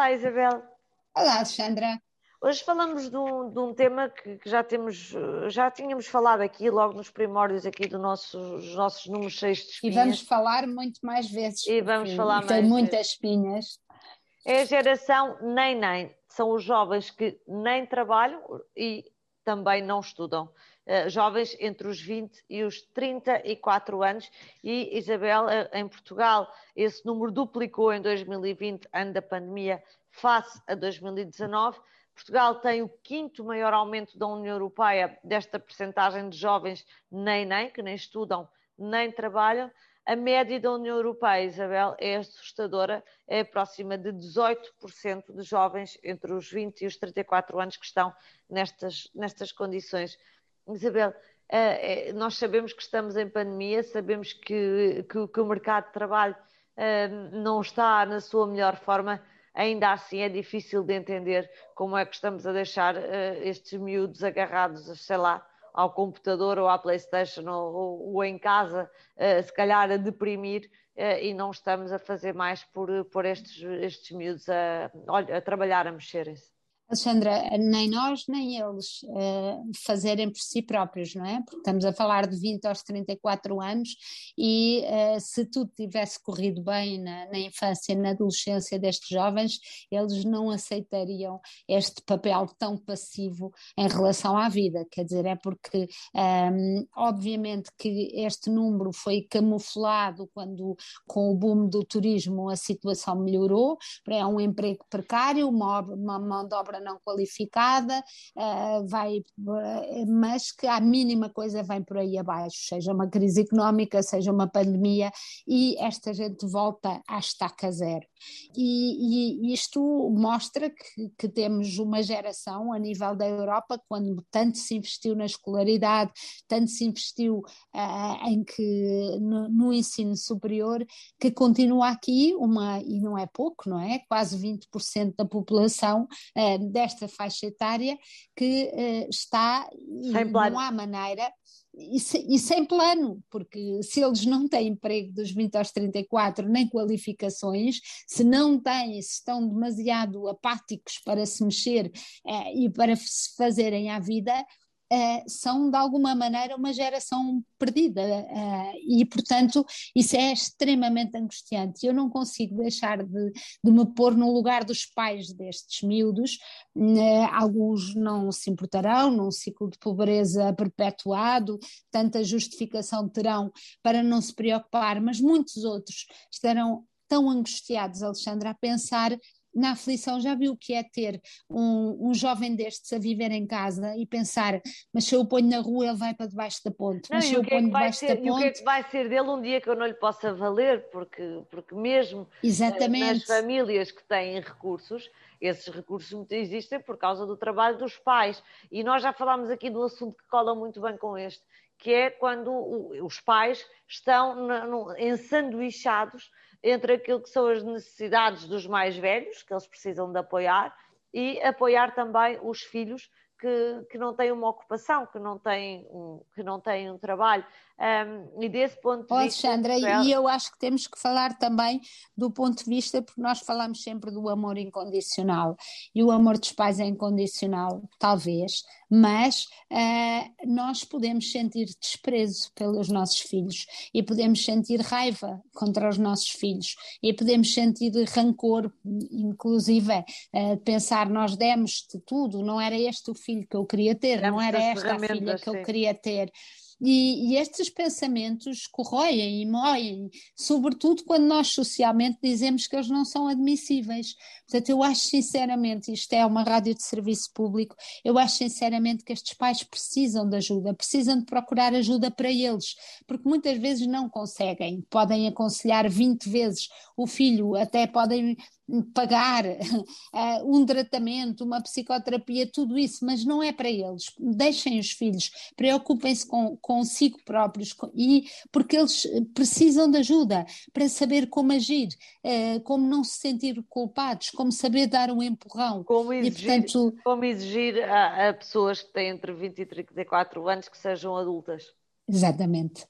Olá, Isabel. Olá, Alexandra. Hoje falamos de um, de um tema que, que, já temos, já tínhamos falado aqui, logo nos primórdios aqui do nosso, dos nossos números cheios de espinhas. E vamos falar muito mais vezes. E vamos falar tem mais muitas vezes. espinhas. É a geração nem nem. São os jovens que nem trabalham e também não estudam. Uh, jovens entre os 20 e os 34 anos. E, Isabel, uh, em Portugal, esse número duplicou em 2020, ano da pandemia, face a 2019. Portugal tem o quinto maior aumento da União Europeia desta percentagem de jovens nem nem, que nem estudam nem trabalham. A média da União Europeia, Isabel, é assustadora, é próxima de 18% de jovens entre os 20 e os 34 anos que estão nestas, nestas condições. Isabel, nós sabemos que estamos em pandemia, sabemos que, que, que o mercado de trabalho não está na sua melhor forma ainda assim é difícil de entender como é que estamos a deixar estes miúdos agarrados, sei lá, ao computador ou à Playstation ou, ou, em casa, se calhar a deprimir e não estamos a fazer mais por, por estes, estes miúdos a, a trabalhar, a mexerem-se. Alexandra, nem nós nem eles uh, fazerem por si próprios, não é? Porque estamos a falar de 20 aos 34 anos e uh, se tudo tivesse corrido bem na, na, infância, na adolescência destes jovens, eles não aceitariam este papel tão passivo em relação à vida. Quer dizer, é porque, um, ehm, obviamente, que este número foi camuflado quando, com o boom do turismo, a situação melhorou. É um emprego precário, uma, uma mão de obra não qualificada, uh, vai, uh, mas que a mínima coisa vem por aí abaixo, seja uma crise económica, seja uma pandemia, e esta gente volta à estaca zero. E, e isto mostra que, que, temos uma geração a nível da Europa, quando tanto se investiu na escolaridade, tanto se investiu uh, em que, no, no, ensino superior, que continua aqui uma, e não é pouco, não é? Quase 20% da população uh, desta faixa etária que uh, está, Sem não há maneira e, se, e, sem plano, porque se eles não têm emprego dos 20 aos 34, nem qualificações, se não têm, se estão demasiado apáticos para se mexer eh, e para se fazerem à vida, Uh, são de alguma maneira uma geração perdida uh, e portanto isso é extremamente angustiante. Eu não consigo deixar de, de me pôr no lugar dos pais destes miúdos uh, alguns não se importarão num ciclo de pobreza perpetuado tanta justificação terão para não se preocupar mas muitos outros estarão tão angustiados Alexandra a pensar na aflição, já viu o que é ter um, um jovem destes a viver em casa e pensar, mas se eu o ponho na rua ele vai para debaixo da ponte, não, mas se eu o é ponho debaixo da ponte... E o que é que vai ser dele um dia que eu não lhe possa valer, porque, porque mesmo eh, Exatamente. nas famílias que têm recursos, esses recursos existem por causa do trabalho dos pais, e nós já falámos aqui do assunto que cola muito bem com este, que é quando os pais estão ensanduichados entre aquilo que são as necessidades dos mais velhos, que eles precisam de apoiar, e apoiar também os filhos que, que não têm uma ocupação, que não têm um, que não têm um trabalho. Um, e desse ponto de oh, vista. Alexandra, e eu acho que temos que falar também do ponto de vista, porque nós falamos sempre do amor incondicional, e o amor dos pais é incondicional, talvez, mas uh, nós podemos sentir desprezo pelos nossos filhos, e podemos sentir raiva contra os nossos filhos, e podemos sentir rancor, inclusive, uh, pensar nós demos-te tudo, não era este o filho que eu queria ter, não era esta a filha que eu queria ter. E, e, estes pensamentos corroem e moem, sobretudo quando nós socialmente dizemos que eles não são admissíveis. Portanto, eu acho sinceramente, isto é uma rádio de serviço público, eu acho sinceramente que estes pais precisam de ajuda, precisam de procurar ajuda para eles, porque muitas vezes não conseguem, podem aconselhar 20 vezes o filho, até podem pagar uh, um tratamento, uma psicoterapia, tudo isso, mas não é para eles. Deixem os filhos, preocupem-se com, consigo próprios e porque eles precisam de ajuda para saber como agir, uh, como não se sentir culpados, como saber dar um empurrão. Como exigir, e, portanto, como exigir a, a pessoas que têm entre 20 e 34 anos que sejam adultas. Exatamente.